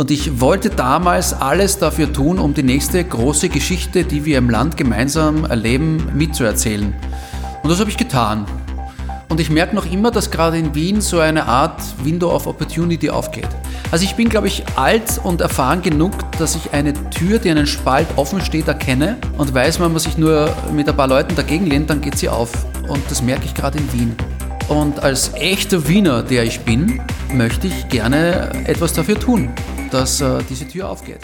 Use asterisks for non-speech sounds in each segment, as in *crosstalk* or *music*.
Und ich wollte damals alles dafür tun, um die nächste große Geschichte, die wir im Land gemeinsam erleben, mitzuerzählen. Und das habe ich getan. Und ich merke noch immer, dass gerade in Wien so eine Art Window of Opportunity aufgeht. Also ich bin, glaube ich, alt und erfahren genug, dass ich eine Tür, die einen Spalt offen steht, erkenne und weiß, wenn man sich nur mit ein paar Leuten dagegen lehnt, dann geht sie auf. Und das merke ich gerade in Wien. Und als echter Wiener, der ich bin, möchte ich gerne etwas dafür tun, dass äh, diese Tür aufgeht.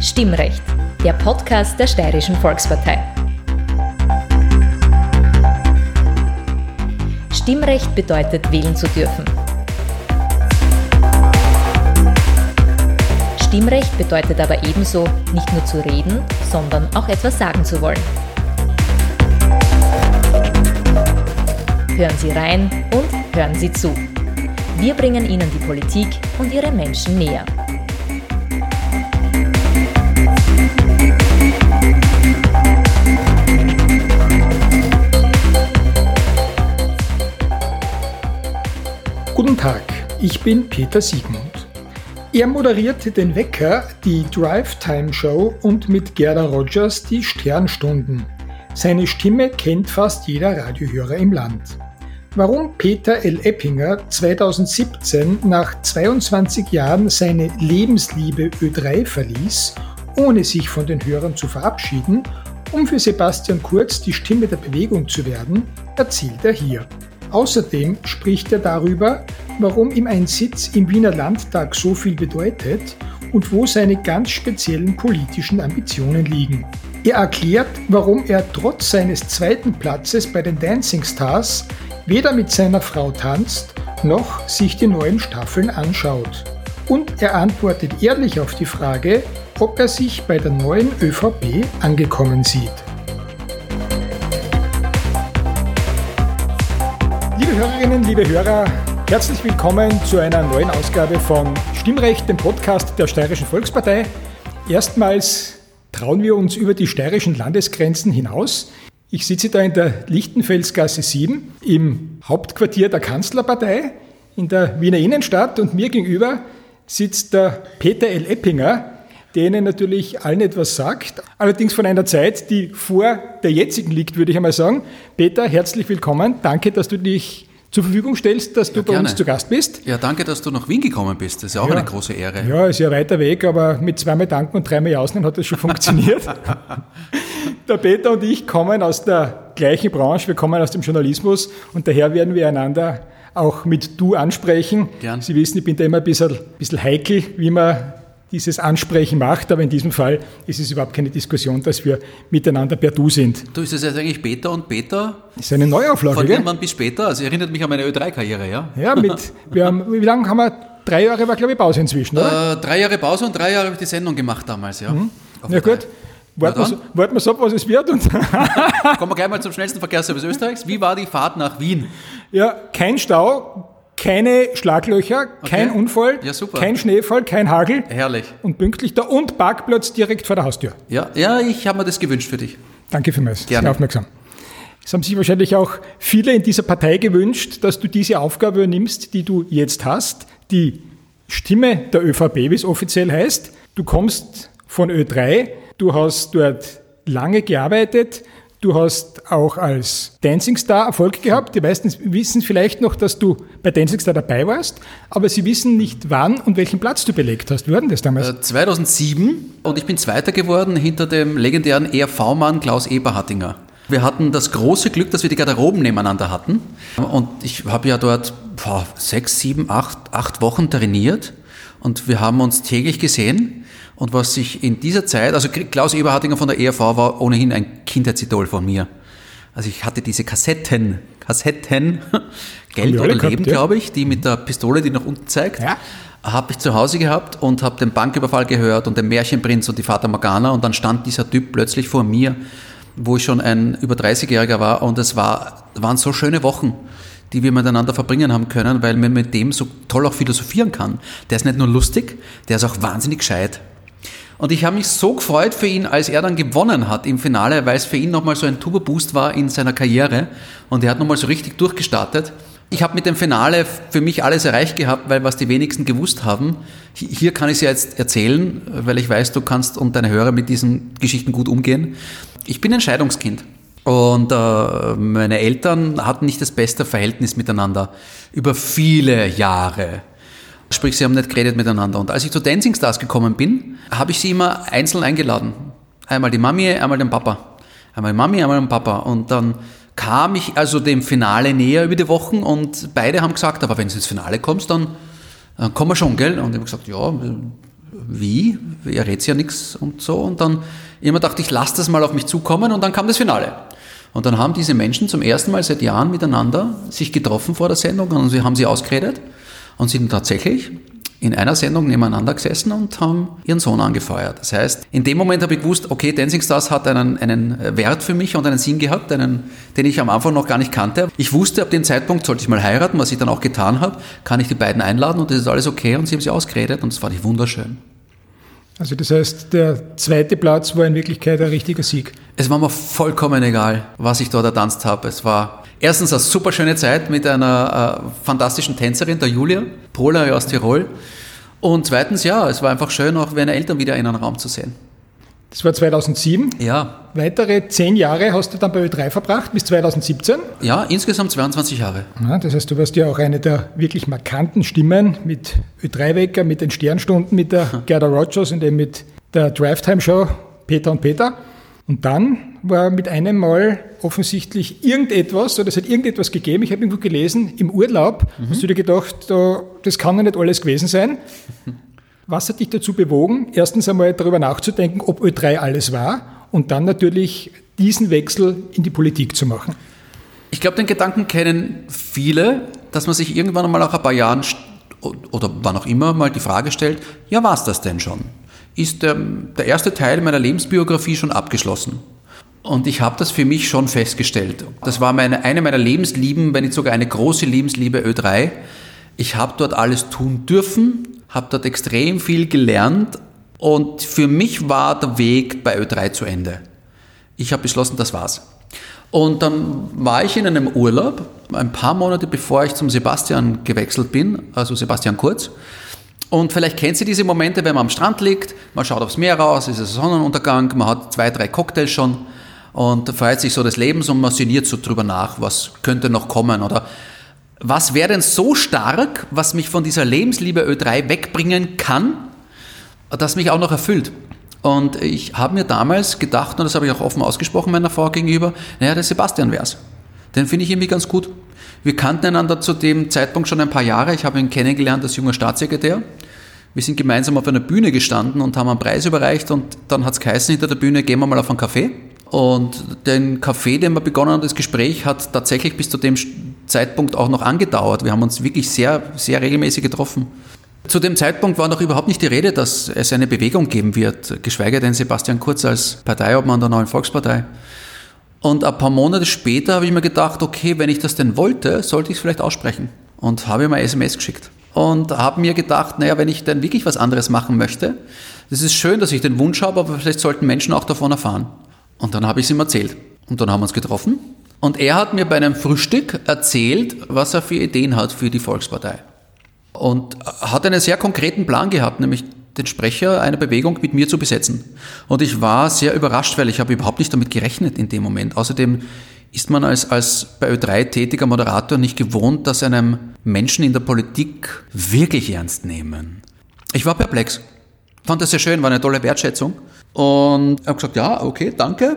Stimmrecht der Podcast der Steirischen Volkspartei. Stimmrecht bedeutet, wählen zu dürfen. Stimmrecht bedeutet aber ebenso, nicht nur zu reden, sondern auch etwas sagen zu wollen. Hören Sie rein und hören Sie zu. Wir bringen Ihnen die Politik und ihre Menschen näher. Guten Tag, ich bin Peter Siegmund. Er moderierte den Wecker, die Drive Time Show und mit Gerda Rogers die Sternstunden. Seine Stimme kennt fast jeder Radiohörer im Land. Warum Peter L. Eppinger 2017 nach 22 Jahren seine Lebensliebe Ö3 verließ, ohne sich von den Hörern zu verabschieden, um für Sebastian Kurz die Stimme der Bewegung zu werden, erzählt er hier. Außerdem spricht er darüber, warum ihm ein Sitz im Wiener Landtag so viel bedeutet und wo seine ganz speziellen politischen Ambitionen liegen. Er erklärt, warum er trotz seines zweiten Platzes bei den Dancing Stars weder mit seiner Frau tanzt, noch sich die neuen Staffeln anschaut. Und er antwortet ehrlich auf die Frage, ob er sich bei der neuen ÖVP angekommen sieht. Liebe Hörerinnen, liebe Hörer, herzlich willkommen zu einer neuen Ausgabe von Stimmrecht, dem Podcast der Steirischen Volkspartei. Erstmals trauen wir uns über die steirischen Landesgrenzen hinaus. Ich sitze da in der Lichtenfelsgasse 7 im Hauptquartier der Kanzlerpartei in der Wiener Innenstadt und mir gegenüber sitzt der Peter L. Eppinger, der Ihnen natürlich allen etwas sagt, allerdings von einer Zeit, die vor der jetzigen liegt, würde ich einmal sagen. Peter, herzlich willkommen. Danke, dass du dich zur Verfügung stellst, dass du ja, bei uns zu Gast bist. Ja, danke, dass du nach Wien gekommen bist. Das ist ja auch ja. eine große Ehre. Ja, ist ja weiter Weg, aber mit zweimal Danken und dreimal Ausnehmen hat das schon funktioniert. *laughs* *laughs* der Peter und ich kommen aus der gleichen Branche, wir kommen aus dem Journalismus und daher werden wir einander auch mit Du ansprechen. Gern. Sie wissen, ich bin da immer ein bisschen, bisschen heikel, wie man dieses Ansprechen macht, aber in diesem Fall ist es überhaupt keine Diskussion, dass wir miteinander per Du sind. Du, ist das jetzt eigentlich Peter und Peter? Ist eine Neuauflage, Von irgendwann bis später, also erinnert mich an meine Ö3-Karriere, ja? Ja, mit, wir haben, wie lange haben wir, drei Jahre war glaube ich Pause inzwischen, oder? Äh, drei Jahre Pause und drei Jahre habe ich die Sendung gemacht damals, ja. Mhm. Ja gut, warten wir, so, warten wir so, was es wird. Und *laughs* Kommen wir gleich mal zum schnellsten Verkehrsservice Österreichs. Wie war die Fahrt nach Wien? Ja, kein Stau, keine Schlaglöcher, kein okay. Unfall, ja, kein Schneefall, kein Hagel. Herrlich. Und pünktlich da und Parkplatz direkt vor der Haustür. Ja, ja ich habe mir das gewünscht für dich. Danke vielmals. Gerne. Sehr aufmerksam. Es haben sich wahrscheinlich auch viele in dieser Partei gewünscht, dass du diese Aufgabe übernimmst, die du jetzt hast, die Stimme der ÖVP, wie es offiziell heißt. Du kommst von Ö3, du hast dort lange gearbeitet, Du hast auch als Dancing Star Erfolg gehabt. Die meisten wissen vielleicht noch, dass du bei Dancing Star dabei warst, aber sie wissen nicht, wann und welchen Platz du belegt hast. Denn das damals? 2007 äh, und ich bin Zweiter geworden hinter dem legendären ERV-Mann Klaus Eberhardinger. Wir hatten das große Glück, dass wir die Garderoben nebeneinander hatten. Und ich habe ja dort boah, sechs, sieben, acht, acht Wochen trainiert und wir haben uns täglich gesehen. Und was sich in dieser Zeit, also Klaus Eberhardinger von der ERV war ohnehin ein Kindheitsidol von mir. Also ich hatte diese Kassetten, Kassetten, *laughs* Geld oder Leben, ja. glaube ich, die mit der Pistole, die nach unten zeigt, ja. habe ich zu Hause gehabt und habe den Banküberfall gehört und den Märchenprinz und die Vater Morgana und dann stand dieser Typ plötzlich vor mir, wo ich schon ein über 30-Jähriger war und es war, waren so schöne Wochen die wir miteinander verbringen haben können, weil man mit dem so toll auch philosophieren kann. Der ist nicht nur lustig, der ist auch wahnsinnig gescheit. Und ich habe mich so gefreut für ihn, als er dann gewonnen hat im Finale, weil es für ihn nochmal so ein Turbo-Boost war in seiner Karriere. Und er hat nochmal so richtig durchgestartet. Ich habe mit dem Finale für mich alles erreicht gehabt, weil was die wenigsten gewusst haben, hier kann ich es ja jetzt erzählen, weil ich weiß, du kannst und deine Hörer mit diesen Geschichten gut umgehen. Ich bin ein Scheidungskind. Und äh, meine Eltern hatten nicht das beste Verhältnis miteinander über viele Jahre. Sprich, sie haben nicht geredet miteinander. Und als ich zu Dancing Stars gekommen bin, habe ich sie immer einzeln eingeladen. Einmal die Mami, einmal den Papa. Einmal die Mami, einmal den Papa. Und dann kam ich also dem Finale näher über die Wochen und beide haben gesagt, aber wenn du ins Finale kommst, dann, dann kommen wir schon, gell? Und ich habe gesagt, ja, wie? Ihr redet ja nichts und so. Und dann immer dachte ich, lass das mal auf mich zukommen und dann kam das Finale. Und dann haben diese Menschen zum ersten Mal seit Jahren miteinander sich getroffen vor der Sendung und sie haben sie ausgeredet und sind tatsächlich in einer Sendung nebeneinander gesessen und haben ihren Sohn angefeuert. Das heißt, in dem Moment habe ich gewusst, okay, Dancing Stars hat einen, einen Wert für mich und einen Sinn gehabt, einen, den ich am Anfang noch gar nicht kannte. Ich wusste, ab dem Zeitpunkt sollte ich mal heiraten, was ich dann auch getan habe, kann ich die beiden einladen und das ist alles okay und sie haben sie ausgeredet und das fand ich wunderschön. Also das heißt, der zweite Platz war in Wirklichkeit ein richtiger Sieg. Es war mir vollkommen egal, was ich dort ertanzt habe. Es war erstens eine super schöne Zeit mit einer äh, fantastischen Tänzerin, der Julia, Pola aus Tirol. Und zweitens, ja, es war einfach schön, auch meine Eltern wieder in einem Raum zu sehen. Das war 2007. Ja. Weitere zehn Jahre hast du dann bei Ö3 verbracht, bis 2017. Ja, insgesamt 22 Jahre. Ja, das heißt, du warst ja auch eine der wirklich markanten Stimmen mit Ö3-Wecker, mit den Sternstunden, mit der *laughs* Gerda Rogers und eben mit der Drive-Time-Show Peter und Peter. Und dann war mit einem Mal offensichtlich irgendetwas, oder es hat irgendetwas gegeben, ich habe irgendwo gelesen, im Urlaub mhm. hast du dir gedacht, das kann ja nicht alles gewesen sein. *laughs* Was hat dich dazu bewogen, erstens einmal darüber nachzudenken, ob Ö3 alles war und dann natürlich diesen Wechsel in die Politik zu machen? Ich glaube, den Gedanken kennen viele, dass man sich irgendwann einmal nach ein paar Jahren oder wann auch immer mal die Frage stellt, ja, war es das denn schon? ist der, der erste Teil meiner Lebensbiografie schon abgeschlossen. Und ich habe das für mich schon festgestellt. Das war meine, eine meiner Lebenslieben, wenn nicht sogar eine große Lebensliebe Ö3. Ich habe dort alles tun dürfen, habe dort extrem viel gelernt und für mich war der Weg bei Ö3 zu Ende. Ich habe beschlossen, das war's. Und dann war ich in einem Urlaub, ein paar Monate bevor ich zum Sebastian gewechselt bin, also Sebastian Kurz. Und vielleicht kennt ihr diese Momente, wenn man am Strand liegt, man schaut aufs Meer raus, es ist Sonnenuntergang, man hat zwei, drei Cocktails schon und freut sich so des Lebens und man so drüber nach, was könnte noch kommen oder was wäre denn so stark, was mich von dieser Lebensliebe Ö3 wegbringen kann, das mich auch noch erfüllt. Und ich habe mir damals gedacht, und das habe ich auch offen ausgesprochen meiner Frau gegenüber, naja, der Sebastian wär's. Den finde ich irgendwie ganz gut. Wir kannten einander zu dem Zeitpunkt schon ein paar Jahre. Ich habe ihn kennengelernt als junger Staatssekretär. Wir sind gemeinsam auf einer Bühne gestanden und haben einen Preis überreicht und dann hat es geheißen hinter der Bühne, gehen wir mal auf einen Café. Und den Café, den wir begonnen haben, das Gespräch hat tatsächlich bis zu dem Zeitpunkt auch noch angedauert. Wir haben uns wirklich sehr, sehr regelmäßig getroffen. Zu dem Zeitpunkt war noch überhaupt nicht die Rede, dass es eine Bewegung geben wird, geschweige denn Sebastian Kurz als Parteiobmann der neuen Volkspartei. Und ein paar Monate später habe ich mir gedacht, okay, wenn ich das denn wollte, sollte ich es vielleicht aussprechen. Und habe ihm eine SMS geschickt. Und habe mir gedacht, naja, wenn ich denn wirklich was anderes machen möchte, das ist schön, dass ich den Wunsch habe, aber vielleicht sollten Menschen auch davon erfahren. Und dann habe ich es ihm erzählt. Und dann haben wir uns getroffen. Und er hat mir bei einem Frühstück erzählt, was er für Ideen hat für die Volkspartei. Und hat einen sehr konkreten Plan gehabt, nämlich den Sprecher einer Bewegung mit mir zu besetzen. Und ich war sehr überrascht, weil ich habe überhaupt nicht damit gerechnet in dem Moment. Außerdem ist man als, als bei Ö3 tätiger Moderator nicht gewohnt, dass einem Menschen in der Politik wirklich ernst nehmen. Ich war perplex. Fand das sehr schön, war eine tolle Wertschätzung. Und habe gesagt, ja, okay, danke.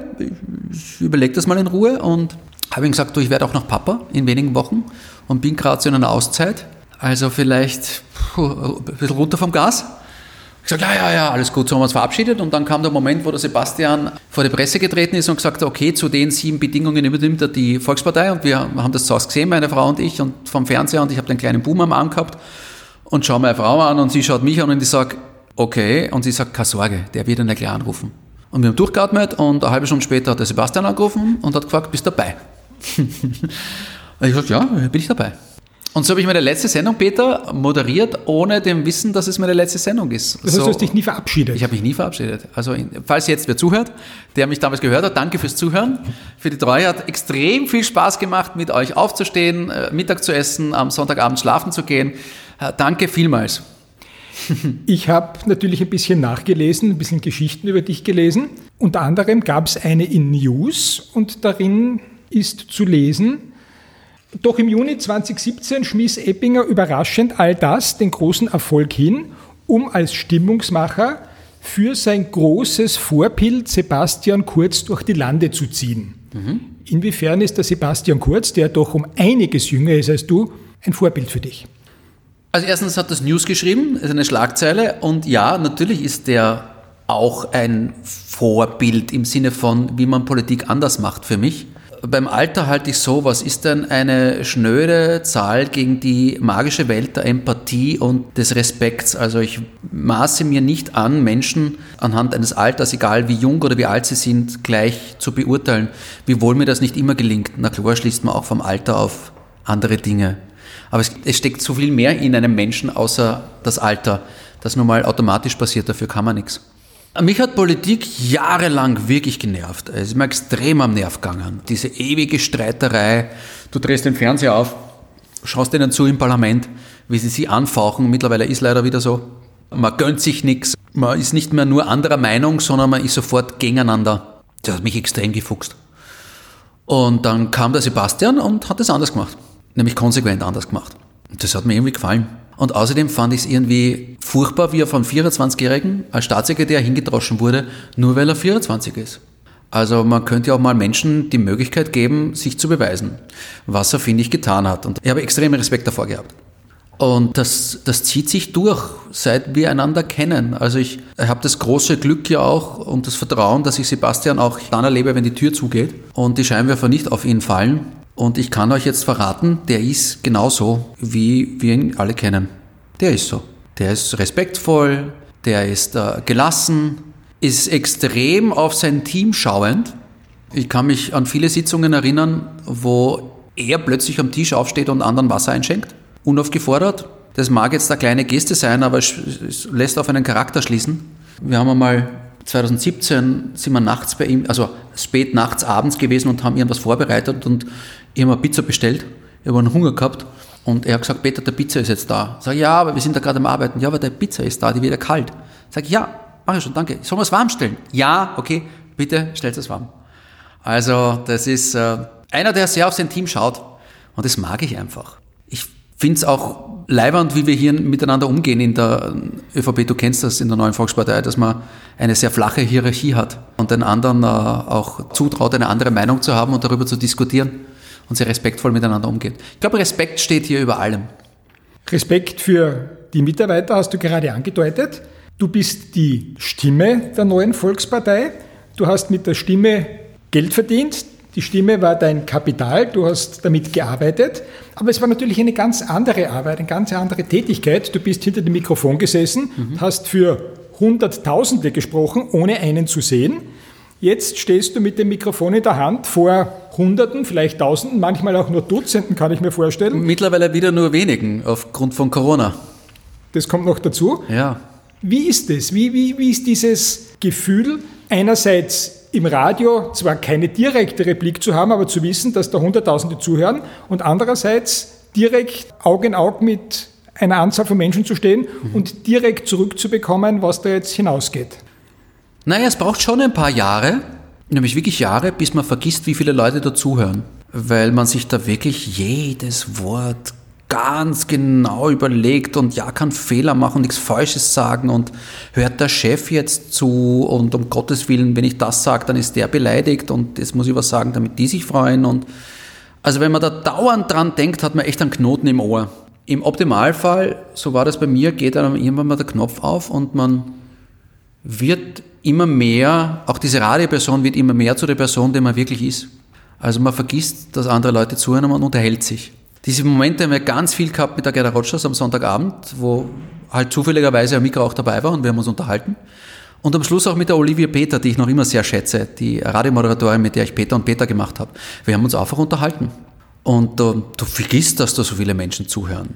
Ich überlege das mal in Ruhe und habe ihm gesagt, du, ich werde auch noch Papa in wenigen Wochen und bin gerade so in einer Auszeit. Also vielleicht ein bisschen runter vom Gas. Ich gesagt, ja, ja, ja, alles gut, so haben wir uns verabschiedet. Und dann kam der Moment, wo der Sebastian vor die Presse getreten ist und gesagt hat, okay, zu den sieben Bedingungen übernimmt er die Volkspartei. Und wir haben das zu Hause gesehen, meine Frau und ich, und vom Fernseher. Und ich habe den kleinen Boom am Arm gehabt und schaue meine Frau an und sie schaut mich an und ich sage, okay. Und sie sagt, keine Sorge, der wird ihn gleich anrufen. Und wir haben durchgeatmet und eine halbe Stunde später hat der Sebastian angerufen und hat gefragt, bist du dabei? und *laughs* ich gesagt, ja, bin ich dabei. Und so habe ich meine letzte Sendung, Peter, moderiert, ohne dem Wissen, dass es meine letzte Sendung ist. Das heißt, so, du hast dich nie verabschiedet. Ich habe mich nie verabschiedet. Also, falls jetzt wer zuhört, der mich damals gehört hat, danke fürs Zuhören, für die Treue. Hat extrem viel Spaß gemacht, mit euch aufzustehen, äh, Mittag zu essen, am Sonntagabend schlafen zu gehen. Äh, danke vielmals. *laughs* Ich habe natürlich ein bisschen nachgelesen, ein bisschen Geschichten über dich gelesen. Unter anderem gab es eine in News und darin ist zu lesen, doch im Juni 2017 schmiss Eppinger überraschend all das, den großen Erfolg hin, um als Stimmungsmacher für sein großes Vorbild Sebastian Kurz durch die Lande zu ziehen. Mhm. Inwiefern ist der Sebastian Kurz, der doch um einiges jünger ist als du, ein Vorbild für dich? Also erstens hat das News geschrieben, ist eine Schlagzeile und ja, natürlich ist der auch ein Vorbild im Sinne von, wie man Politik anders macht für mich beim Alter halte ich so, was ist denn eine schnöde Zahl gegen die magische Welt der Empathie und des Respekts? Also ich maße mir nicht an, Menschen anhand eines Alters, egal wie jung oder wie alt sie sind, gleich zu beurteilen, wiewohl mir das nicht immer gelingt. Na klar schließt man auch vom Alter auf andere Dinge. Aber es, es steckt so viel mehr in einem Menschen außer das Alter, das nun mal automatisch passiert, dafür kann man nichts. Mich hat Politik jahrelang wirklich genervt. Es ist mir extrem am Nerv gegangen. Diese ewige Streiterei. Du drehst den Fernseher auf, schaust denen zu im Parlament, wie sie sie anfauchen. Mittlerweile ist leider wieder so. Man gönnt sich nichts. Man ist nicht mehr nur anderer Meinung, sondern man ist sofort gegeneinander. Das hat mich extrem gefuchst. Und dann kam der Sebastian und hat es anders gemacht. Nämlich konsequent anders gemacht. Und das hat mir irgendwie gefallen. Und außerdem fand ich es irgendwie furchtbar, wie er vom 24-Jährigen als Staatssekretär hingedroschen wurde, nur weil er 24 ist. Also man könnte ja auch mal Menschen die Möglichkeit geben, sich zu beweisen, was er, finde ich, getan hat. Und ich habe extremen Respekt davor gehabt. Und das, das zieht sich durch, seit wir einander kennen. Also ich, ich habe das große Glück ja auch und das Vertrauen, dass ich Sebastian auch dann erlebe, wenn die Tür zugeht und die Scheinwerfer nicht auf ihn fallen. Und ich kann euch jetzt verraten, der ist genauso, wie wir ihn alle kennen. Der ist so. Der ist respektvoll, der ist äh, gelassen, ist extrem auf sein Team schauend. Ich kann mich an viele Sitzungen erinnern, wo er plötzlich am Tisch aufsteht und anderen Wasser einschenkt, unaufgefordert. Das mag jetzt eine kleine Geste sein, aber es lässt auf einen Charakter schließen. Wir haben einmal 2017 sind wir nachts bei ihm, also spät nachts, abends gewesen und haben irgendwas vorbereitet und ich habe eine Pizza bestellt. Ich habe einen Hunger gehabt und er hat gesagt, Peter, der Pizza ist jetzt da. Sag ich, ja, aber wir sind da gerade am Arbeiten. Ja, aber der Pizza ist da, die wird ja kalt. Sag ich, ja, mach ich schon, danke. Sollen wir es warm stellen? Ja, okay, bitte stellt es warm. Also das ist äh, einer, der sehr auf sein Team schaut und das mag ich einfach. Ich finde es auch leibernd, wie wir hier miteinander umgehen in der ÖVP. Du kennst das in der neuen Volkspartei, dass man eine sehr flache Hierarchie hat und den anderen äh, auch zutraut, eine andere Meinung zu haben und darüber zu diskutieren und sehr respektvoll miteinander umgeht. Ich glaube, Respekt steht hier über allem. Respekt für die Mitarbeiter hast du gerade angedeutet. Du bist die Stimme der neuen Volkspartei. Du hast mit der Stimme Geld verdient. Die Stimme war dein Kapital, du hast damit gearbeitet, aber es war natürlich eine ganz andere Arbeit, eine ganz andere Tätigkeit. Du bist hinter dem Mikrofon gesessen, mhm. hast für Hunderttausende gesprochen, ohne einen zu sehen. Jetzt stehst du mit dem Mikrofon in der Hand vor Hunderten, vielleicht Tausenden, manchmal auch nur Dutzenden, kann ich mir vorstellen. Mittlerweile wieder nur wenigen aufgrund von Corona. Das kommt noch dazu. Ja. Wie ist es? Wie, wie, wie ist dieses Gefühl, einerseits im Radio zwar keine direkte Replik zu haben, aber zu wissen, dass da Hunderttausende zuhören und andererseits direkt Auge in Auge mit einer Anzahl von Menschen zu stehen mhm. und direkt zurückzubekommen, was da jetzt hinausgeht? Naja, es braucht schon ein paar Jahre, nämlich wirklich Jahre, bis man vergisst, wie viele Leute dazuhören. Weil man sich da wirklich jedes Wort ganz genau überlegt und ja, kann Fehler machen, nichts Falsches sagen und hört der Chef jetzt zu und um Gottes Willen, wenn ich das sage, dann ist der beleidigt und das muss ich was sagen, damit die sich freuen und also wenn man da dauernd dran denkt, hat man echt einen Knoten im Ohr. Im Optimalfall, so war das bei mir, geht einem irgendwann mal der Knopf auf und man wird immer mehr, auch diese Radioperson wird immer mehr zu der Person, die man wirklich ist. Also man vergisst, dass andere Leute zuhören und man unterhält sich. Diese Momente haben wir ganz viel gehabt mit der Gerda Rogers am Sonntagabend, wo halt zufälligerweise ein Mikro auch dabei war und wir haben uns unterhalten. Und am Schluss auch mit der Olivia Peter, die ich noch immer sehr schätze, die Radiomoderatorin, mit der ich Peter und Peter gemacht habe. Wir haben uns einfach unterhalten. Und du, du vergisst, dass da so viele Menschen zuhören.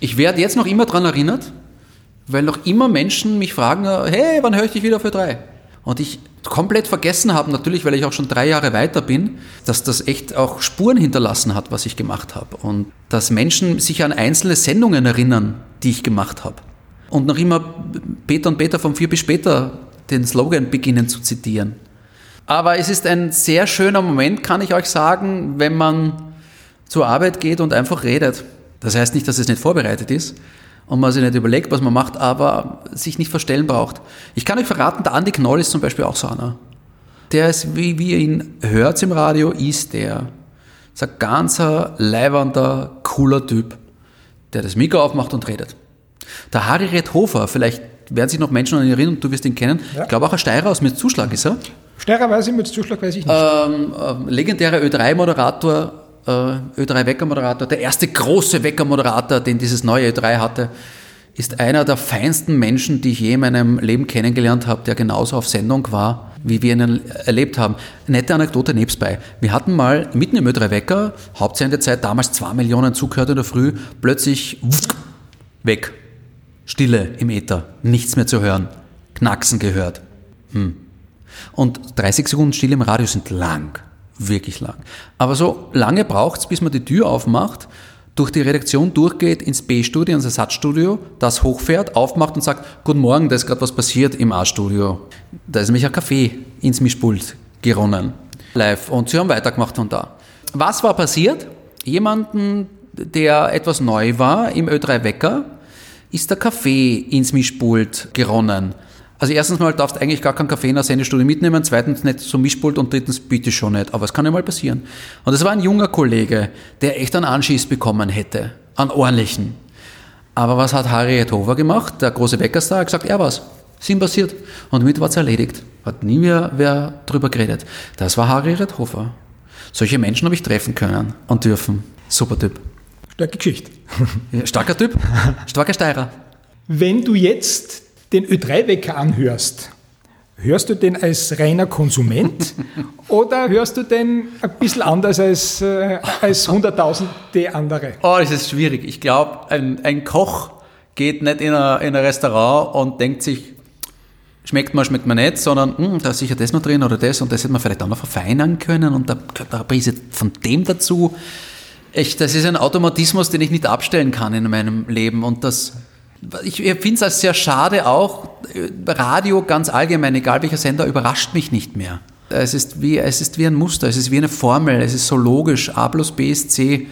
Ich werde jetzt noch immer daran erinnert, weil noch immer Menschen mich fragen, hey, wann höre ich dich wieder für drei? Und ich komplett vergessen habe, natürlich, weil ich auch schon drei Jahre weiter bin, dass das echt auch Spuren hinterlassen hat, was ich gemacht habe. Und dass Menschen sich an einzelne Sendungen erinnern, die ich gemacht habe. Und noch immer Peter und Peter von vier bis später den Slogan beginnen zu zitieren. Aber es ist ein sehr schöner Moment, kann ich euch sagen, wenn man zur Arbeit geht und einfach redet. Das heißt nicht, dass es nicht vorbereitet ist und man sich nicht überlegt, was man macht, aber sich nicht verstellen braucht. Ich kann euch verraten, der Andi Knoll ist zum Beispiel auch so einer. Der ist, wie, wie ihr ihn hört im Radio, ist der. Ist ein ganzer, leibernder, cooler Typ, der das Mikro aufmacht und redet. Der Harry Redhofer, vielleicht werden sich noch Menschen an ihn erinnern, du wirst ihn kennen. Ja. Ich glaube auch ein Steirer aus mit Zuschlag ist er. Steirer weiß ich, mit Zuschlag weiß ich nicht. Ähm, äh, legendärer Ö3-Moderator, äh, Ö3-Weckermoderator, der erste große Weckermoderator, den dieses neue Ö3 hatte, ist einer der feinsten Menschen, die ich je in meinem Leben kennengelernt habe, der genauso auf Sendung war, wie wir ihn erlebt haben. Nette Anekdote nebstbei. Wir hatten mal mitten im Ö3-Wecker, Hauptsendezeit, damals zwei Millionen zugehört in der Früh, plötzlich weg. Stille im Äther, nichts mehr zu hören. Knacksen gehört. Hm. Und 30 Sekunden Stille im Radio sind lang, wirklich lang. Aber so lange braucht es, bis man die Tür aufmacht, durch die Redaktion durchgeht ins B-Studio, ins Ersatzstudio, das hochfährt, aufmacht und sagt, guten Morgen, da ist gerade was passiert im A-Studio. Da ist nämlich ein Kaffee ins Mischpult geronnen, live. Und sie haben weitergemacht von da. Was war passiert? Jemanden, der etwas neu war im Ö3 Wecker, ist der Kaffee ins Mischpult geronnen. Also erstens mal darfst du eigentlich gar keinen Kaffee in der Sendestunde mitnehmen, zweitens nicht zum Mischpult und drittens bitte schon nicht. Aber es kann ja mal passieren. Und es war ein junger Kollege, der echt einen Anschiss bekommen hätte. Einen ordentlichen. Aber was hat Harriet Hofer gemacht? Der große Bäckerstar hat gesagt, er war's. Ist ihm passiert. Und damit war es erledigt. Hat nie mehr wer drüber geredet. Das war Harriet Hofer. Solche Menschen habe ich treffen können und dürfen. Super Typ. Starke Geschichte. *laughs* Starker Typ. Starker Steirer. Wenn du jetzt den Ö3-Wecker anhörst, hörst du den als reiner Konsument *laughs* oder hörst du den ein bisschen anders als, äh, als hunderttausende andere? Oh, das ist schwierig. Ich glaube, ein, ein Koch geht nicht in ein, in ein Restaurant und denkt sich, schmeckt man, schmeckt man nicht, sondern hm, da ist sicher das noch drin oder das und das hätte man vielleicht auch noch verfeinern können und da gehört eine Prise von dem dazu. Echt, das ist ein Automatismus, den ich nicht abstellen kann in meinem Leben. Und das, ich finde es als sehr schade auch, Radio ganz allgemein, egal welcher Sender, überrascht mich nicht mehr. Es ist, wie, es ist wie ein Muster, es ist wie eine Formel, es ist so logisch, A plus B ist C.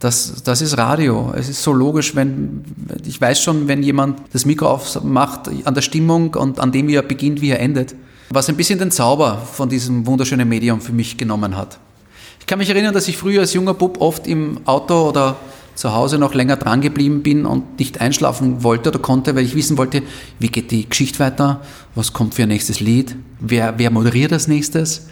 Das, das ist Radio. Es ist so logisch, wenn, ich weiß schon, wenn jemand das Mikro aufmacht, an der Stimmung und an dem, wie er beginnt, wie er endet. Was ein bisschen den Zauber von diesem wunderschönen Medium für mich genommen hat. Ich kann mich erinnern, dass ich früher als junger Bub oft im Auto oder zu Hause noch länger dran geblieben bin und nicht einschlafen wollte oder konnte, weil ich wissen wollte, wie geht die Geschichte weiter, was kommt für ein nächstes Lied, wer, wer moderiert als nächstes.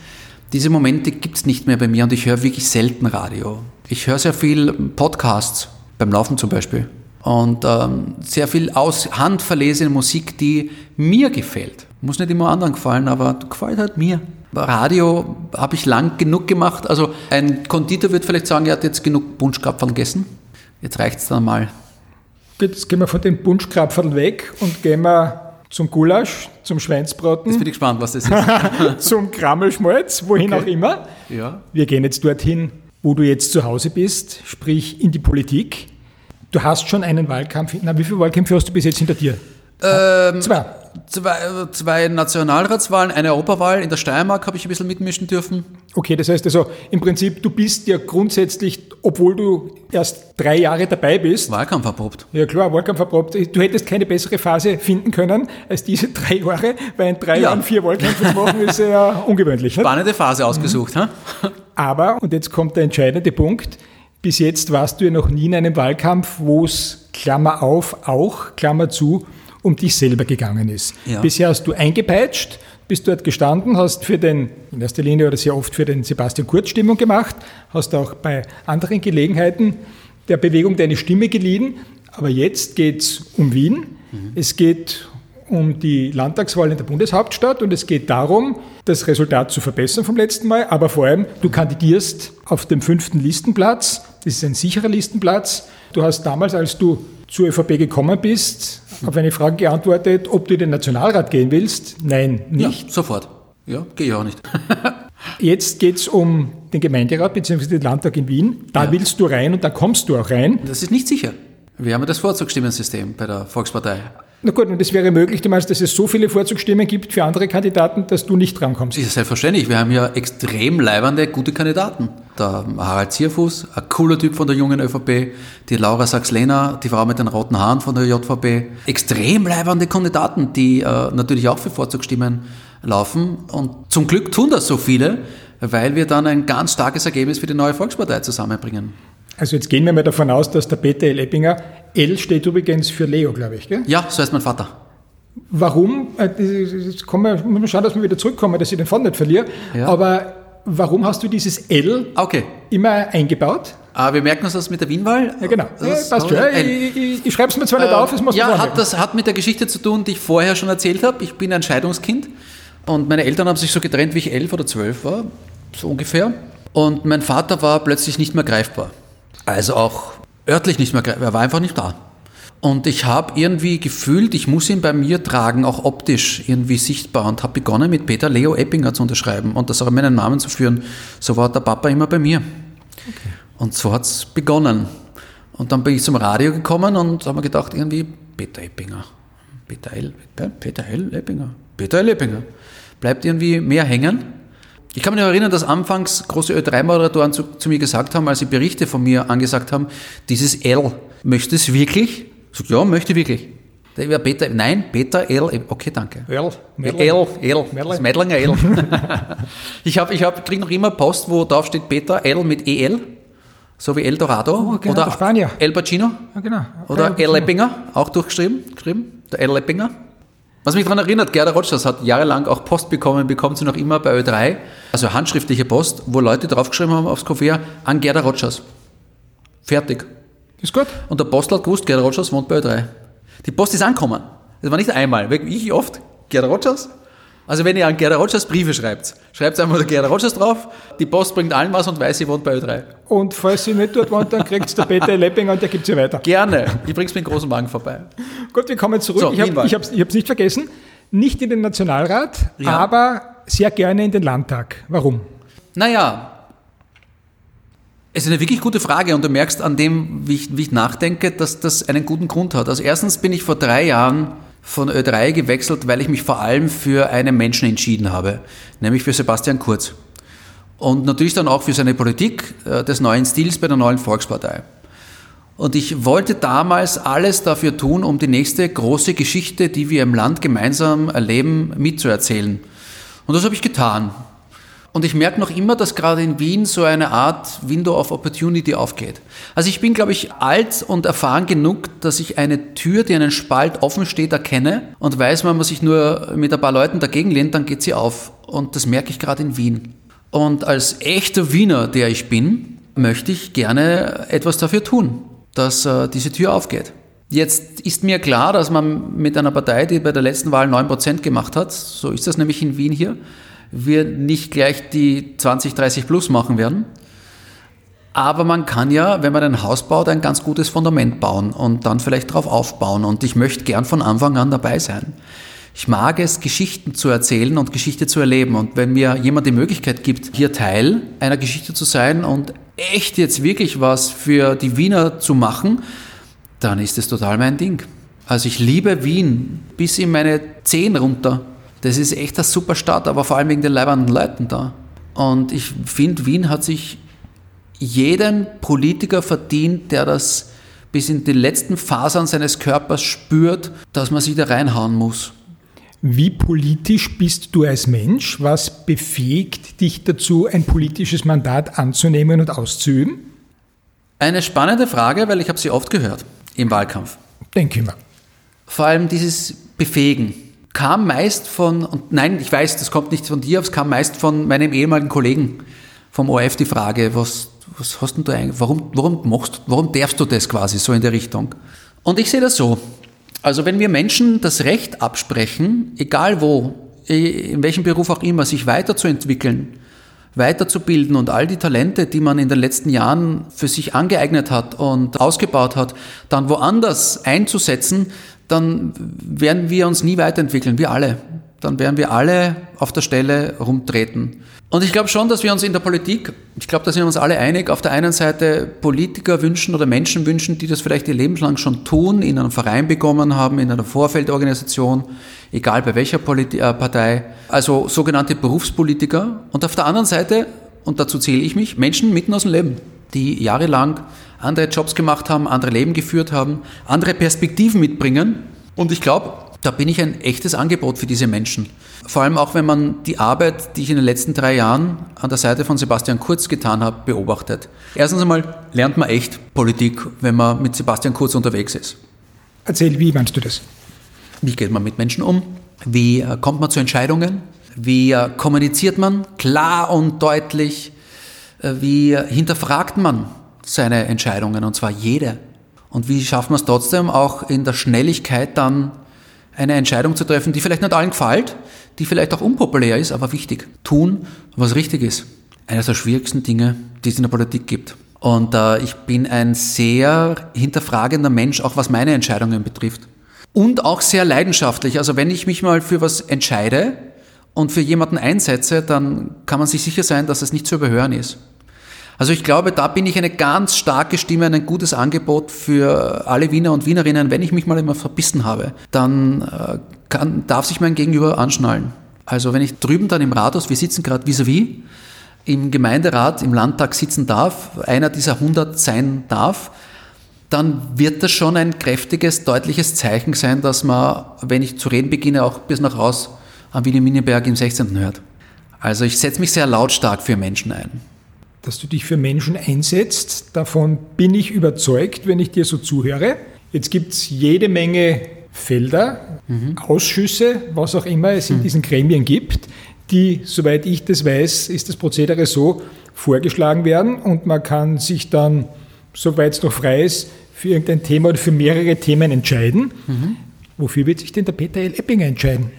Diese Momente gibt es nicht mehr bei mir und ich höre wirklich selten Radio. Ich höre sehr viel Podcasts, beim Laufen zum Beispiel. Und ähm, sehr viel aus Hand verlesene Musik, die mir gefällt. Muss nicht immer anderen gefallen, aber gefällt halt mir. Radio habe ich lang genug gemacht. Also ein Konditor wird vielleicht sagen, er hat jetzt genug Bunschkrapfen gegessen. Jetzt reicht es dann mal. Gut, jetzt gehen wir von den Bunschkrapfen weg und gehen wir zum Gulasch, zum Schweinsbraten. Jetzt bin ich gespannt, was das ist. *laughs* zum Krammelschmalz, wohin okay. auch immer. Ja. Wir gehen jetzt dorthin, wo du jetzt zu Hause bist, sprich in die Politik. Du hast schon einen Wahlkampf. Na, wie viele Wahlkämpfe hast du bis jetzt hinter dir? Ähm, zwei zwei, zwei Nationalratswahlen, eine Europawahl. In der Steiermark habe ich ein bisschen mitmischen dürfen. Okay, das heißt also im Prinzip, du bist ja grundsätzlich, obwohl du erst drei Jahre dabei bist. Wahlkampf erprobt. Ja klar, Wahlkampf erprobt. Du hättest keine bessere Phase finden können als diese *laughs* drei Jahre, weil in drei ja. Jahren vier Wahlkämpfe machen ist ja *laughs* ungewöhnlich. Spannende Phase ausgesucht. Mhm. Aber, und jetzt kommt der entscheidende Punkt, bis jetzt warst du ja noch nie in einem Wahlkampf, wo es, Klammer auf, auch, Klammer zu, um dich selber gegangen ist. Ja. Bisher hast du eingepeitscht, bist dort gestanden, hast für den, in erster Linie oder sehr oft für den Sebastian Kurz Stimmung gemacht, hast auch bei anderen Gelegenheiten der Bewegung deine Stimme geliehen. Aber jetzt geht es um Wien. Mhm. Es geht um die Landtagswahl in der Bundeshauptstadt und es geht darum, das Resultat zu verbessern vom letzten Mal, aber vor allem, du kandidierst auf dem fünften Listenplatz, das ist ein sicherer Listenplatz. Du hast damals, als du zur ÖVP gekommen bist, auf eine Frage geantwortet, ob du in den Nationalrat gehen willst. Nein, nicht. Ja, sofort. Ja, gehe ich auch nicht. *laughs* Jetzt geht es um den Gemeinderat bzw. den Landtag in Wien. Da ja. willst du rein und da kommst du auch rein. Das ist nicht sicher. Wir haben ja das Vorzugsstimmensystem bei der Volkspartei. Na gut, und es wäre möglich, du meinst, dass es so viele Vorzugsstimmen gibt für andere Kandidaten, dass du nicht drankommst. Das ist selbstverständlich. Wir haben ja extrem leibernde, gute Kandidaten. Der Harald Zierfuß, ein cooler Typ von der jungen ÖVP, die Laura Sachs-Lehner, die Frau mit den roten Haaren von der JVP. Extrem leibernde Kandidaten, die äh, natürlich auch für Vorzugsstimmen laufen. Und zum Glück tun das so viele, weil wir dann ein ganz starkes Ergebnis für die neue Volkspartei zusammenbringen. Also jetzt gehen wir mal davon aus, dass der Peter L. Eppinger, L steht übrigens für Leo, glaube ich, gell? Ja, so heißt mein Vater. Warum, äh, jetzt kommen wir, muss man schauen, dass wir wieder zurückkommen, dass ich den Vater nicht verliere, ja. aber warum hast du dieses L okay. immer eingebaut? Ah, wir merken uns das mit der Wienwahl. Ja, genau. Ja, passt schon. Ich, ich, ich schreibe es mir zwar nicht äh, auf, es muss Ja, hat, das hat mit der Geschichte zu tun, die ich vorher schon erzählt habe. Ich bin ein Scheidungskind und meine Eltern haben sich so getrennt, wie ich elf oder zwölf war, so ungefähr. Und mein Vater war plötzlich nicht mehr greifbar. Also auch örtlich nicht mehr er war einfach nicht da. Und ich habe irgendwie gefühlt, ich muss ihn bei mir tragen, auch optisch irgendwie sichtbar und habe begonnen mit Peter Leo Eppinger zu unterschreiben und das auch in meinen Namen zu führen. So war der Papa immer bei mir. Okay. Und so hat es begonnen. Und dann bin ich zum Radio gekommen und habe mir gedacht, irgendwie Peter Eppinger. Peter L. Peter L. Eppinger. Peter L. Eppinger. Bleibt irgendwie mehr hängen. Ich kann mich noch erinnern, dass anfangs große Ö3-Moderatoren zu, zu, mir gesagt haben, als sie Berichte von mir angesagt haben, dieses L, möchtest du es wirklich? Ich sag, ja, möchte ich wirklich. Der Peter, nein, Peter L. Okay, danke. L. L. L. Das Mädlinger L. *laughs* ich habe, ich hab, krieg noch immer Post, wo drauf steht Peter L. mit EL. So wie El Dorado. Oh, genau, oder Spanier. El Pacino. Ja, genau. Oder El Leppinger, auch durchgeschrieben. Geschrieben. Der El Leppinger. Was mich daran erinnert, Gerda Rogers hat jahrelang auch Post bekommen, bekommt sie noch immer bei Ö3, also handschriftliche Post, wo Leute draufgeschrieben haben aufs Kuvert an Gerda Rogers. Fertig. Ist gut. Und der Post hat gewusst, Gerda Rogers wohnt bei Ö3. Die Post ist angekommen. Das war nicht einmal, ich oft, Gerda Rogers, also wenn ihr an Gerda Rogers Briefe schreibt, schreibt einfach Gerda Rogers drauf, die Post bringt allen was und weiß, sie wohnt bei Ö3. Und falls sie nicht dort wohnt, dann kriegt der Peter Leppinger und der gibt sie weiter. Gerne. Ich bring's mit dem großen Wagen vorbei. Gut, wir kommen zurück. So, ich habe es ich nicht vergessen. Nicht in den Nationalrat, ja. aber sehr gerne in den Landtag. Warum? Naja, es ist eine wirklich gute Frage und du merkst an dem, wie ich, wie ich nachdenke, dass das einen guten Grund hat. Also erstens bin ich vor drei Jahren von Ö3 gewechselt, weil ich mich vor allem für einen Menschen entschieden habe, nämlich für Sebastian Kurz. Und natürlich dann auch für seine Politik äh, des neuen Stils bei der neuen Volkspartei. Und ich wollte damals alles dafür tun, um die nächste große Geschichte, die wir im Land gemeinsam erleben, mitzuerzählen. Und das habe ich getan. Und ich merke noch immer, dass gerade in Wien so eine Art Window of Opportunity aufgeht. Also ich bin, glaube ich, alt und erfahren genug, dass ich eine Tür, die einen Spalt offen steht, erkenne und weiß, wenn man sich nur mit ein paar Leuten dagegen lehnt, dann geht sie auf. Und das merke ich gerade in Wien. Und als echter Wiener, der ich bin, möchte ich gerne etwas dafür tun, dass äh, diese Tür aufgeht. Jetzt ist mir klar, dass man mit einer Partei, die bei der letzten Wahl 9% gemacht hat, so ist das nämlich in Wien hier, wir nicht gleich die 20, 30 plus machen werden. Aber man kann ja, wenn man ein Haus baut, ein ganz gutes Fundament bauen und dann vielleicht darauf aufbauen. Und ich möchte gern von Anfang an dabei sein. Ich mag es, Geschichten zu erzählen und Geschichte zu erleben. Und wenn mir jemand die Möglichkeit gibt, hier Teil einer Geschichte zu sein und echt jetzt wirklich was für die Wiener zu machen, dann ist es total mein Ding. Also ich liebe Wien bis in meine Zehen runter. Das ist echt eine super Stadt, aber vor allem wegen den leibenden Leuten da. Und ich finde, Wien hat sich jeden Politiker verdient, der das bis in die letzten Fasern seines Körpers spürt, dass man sich da reinhauen muss. Wie politisch bist du als Mensch? Was befähigt dich dazu, ein politisches Mandat anzunehmen und auszuüben? Eine spannende Frage, weil ich habe sie oft gehört im Wahlkampf. Denke ich mal. Vor allem dieses Befähigen kam meist von, und nein, ich weiß, das kommt nicht von dir, es kam meist von meinem ehemaligen Kollegen vom ORF die Frage, was, was hast denn du eigentlich, warum, warum machst, warum darfst du das quasi so in der Richtung? Und ich sehe das so. Also wenn wir Menschen das Recht absprechen, egal wo, in welchem Beruf auch immer, sich weiterzuentwickeln, weiterzubilden und all die Talente, die man in den letzten Jahren für sich angeeignet hat und ausgebaut hat, dann woanders einzusetzen, dann werden wir uns nie weiterentwickeln, wir alle. Dann werden wir alle auf der Stelle rumtreten. Und ich glaube schon, dass wir uns in der Politik, ich glaube, da sind wir uns alle einig, auf der einen Seite Politiker wünschen oder Menschen wünschen, die das vielleicht ihr Leben lang schon tun, in einem Verein bekommen haben, in einer Vorfeldorganisation, egal bei welcher Politi äh, Partei, also sogenannte Berufspolitiker. Und auf der anderen Seite, und dazu zähle ich mich, Menschen mitten aus dem Leben, die jahrelang andere Jobs gemacht haben, andere Leben geführt haben, andere Perspektiven mitbringen. Und ich glaube, da bin ich ein echtes Angebot für diese Menschen. Vor allem auch, wenn man die Arbeit, die ich in den letzten drei Jahren an der Seite von Sebastian Kurz getan habe, beobachtet. Erstens einmal lernt man echt Politik, wenn man mit Sebastian Kurz unterwegs ist. Erzähl, wie meinst du das? Wie geht man mit Menschen um? Wie äh, kommt man zu Entscheidungen? Wie äh, kommuniziert man klar und deutlich? Äh, wie hinterfragt man seine Entscheidungen, und zwar jede? Und wie schafft man es trotzdem auch in der Schnelligkeit dann eine Entscheidung zu treffen, die vielleicht nicht allen gefällt, die vielleicht auch unpopulär ist, aber wichtig. Tun, was richtig ist. Eines der schwierigsten Dinge, die es in der Politik gibt. Und äh, ich bin ein sehr hinterfragender Mensch, auch was meine Entscheidungen betrifft. Und auch sehr leidenschaftlich. Also wenn ich mich mal für was entscheide und für jemanden einsetze, dann kann man sich sicher sein, dass es nicht zu überhören ist. Also ich glaube, da bin ich eine ganz starke Stimme, ein gutes Angebot für alle Wiener und Wienerinnen. Wenn ich mich mal immer verbissen habe, dann äh, kann, darf sich mein Gegenüber anschnallen. Also wenn ich drüben dann im Rathaus, wir sitzen gerade vis-à-vis, im Gemeinderat, im Landtag sitzen darf, einer dieser 100 sein darf, dann wird das schon ein kräftiges, deutliches Zeichen sein, dass man, wenn ich zu reden beginne, auch bis nach raus am Willy Minneberg im 16. hört. Also ich setze mich sehr lautstark für Menschen ein dass du dich für Menschen einsetzt. Davon bin ich überzeugt, wenn ich dir so zuhöre. Jetzt gibt es jede Menge Felder, mhm. Ausschüsse, was auch immer es in mhm. diesen Gremien gibt, die, soweit ich das weiß, ist das Prozedere so vorgeschlagen werden und man kann sich dann, soweit es noch frei ist, für irgendein Thema oder für mehrere Themen entscheiden. Mhm. Wofür wird sich denn der Peter L. Eppinger entscheiden?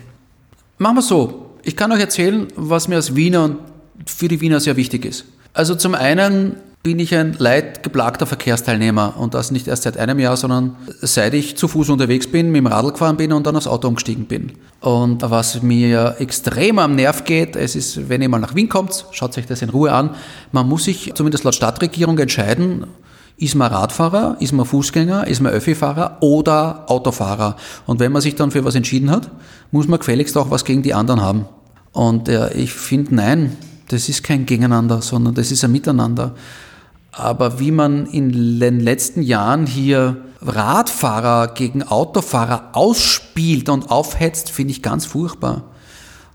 Machen wir so. Ich kann euch erzählen, was mir als Wiener und für die Wiener sehr wichtig ist. Also zum einen bin ich ein leidgeplagter Verkehrsteilnehmer und das nicht erst seit einem Jahr, sondern seit ich zu Fuß unterwegs bin, mit dem Radl gefahren bin und dann aufs Auto umgestiegen bin. Und was mir extrem am Nerv geht, es ist, wenn ihr mal nach Wien kommt, schaut euch das in Ruhe an, man muss sich zumindest laut Stadtregierung entscheiden, ist man Radfahrer, ist man Fußgänger, ist man Öffifahrer oder Autofahrer. Und wenn man sich dann für was entschieden hat, muss man gefälligst auch was gegen die anderen haben. Und äh, ich finde, nein, das ist kein Gegeneinander, sondern das ist ein Miteinander. Aber wie man in den letzten Jahren hier Radfahrer gegen Autofahrer ausspielt und aufhetzt, finde ich ganz furchtbar.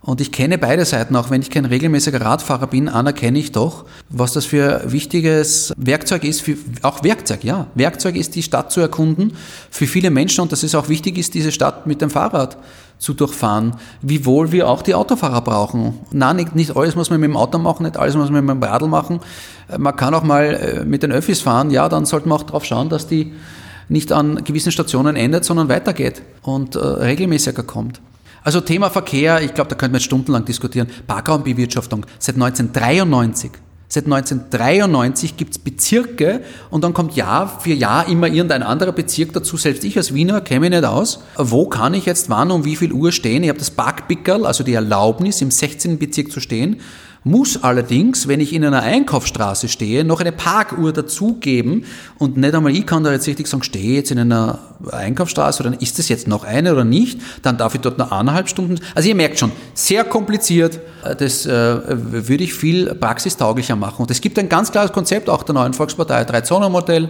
Und ich kenne beide Seiten, auch wenn ich kein regelmäßiger Radfahrer bin, anerkenne ich doch, was das für wichtiges Werkzeug ist, für, auch Werkzeug, ja. Werkzeug ist, die Stadt zu erkunden, für viele Menschen und dass es auch wichtig ist, diese Stadt mit dem Fahrrad zu durchfahren, wiewohl wir auch die Autofahrer brauchen. Nein, nicht, nicht alles muss man mit dem Auto machen, nicht alles muss man mit dem Radl machen. Man kann auch mal äh, mit den Öffis fahren, ja, dann sollte man auch darauf schauen, dass die nicht an gewissen Stationen endet, sondern weitergeht und äh, regelmäßiger kommt. Also Thema Verkehr, ich glaube, da könnten wir jetzt stundenlang diskutieren. Parkraumbewirtschaftung seit 1993. Seit 1993 gibt es Bezirke und dann kommt Jahr für Jahr immer irgendein anderer Bezirk dazu. Selbst ich als Wiener kenne mich nicht aus. Wo kann ich jetzt wann um wie viel Uhr stehen? Ich habe das Parkpickerl, also die Erlaubnis, im 16. Bezirk zu stehen muss allerdings, wenn ich in einer Einkaufsstraße stehe, noch eine Parkuhr dazugeben und nicht einmal ich kann da jetzt richtig sagen, stehe jetzt in einer Einkaufsstraße oder ist das jetzt noch eine oder nicht, dann darf ich dort noch eineinhalb Stunden. Also ihr merkt schon, sehr kompliziert, das äh, würde ich viel praxistauglicher machen. Und es gibt ein ganz klares Konzept auch der neuen Volkspartei, Drei-Zonen-Modell,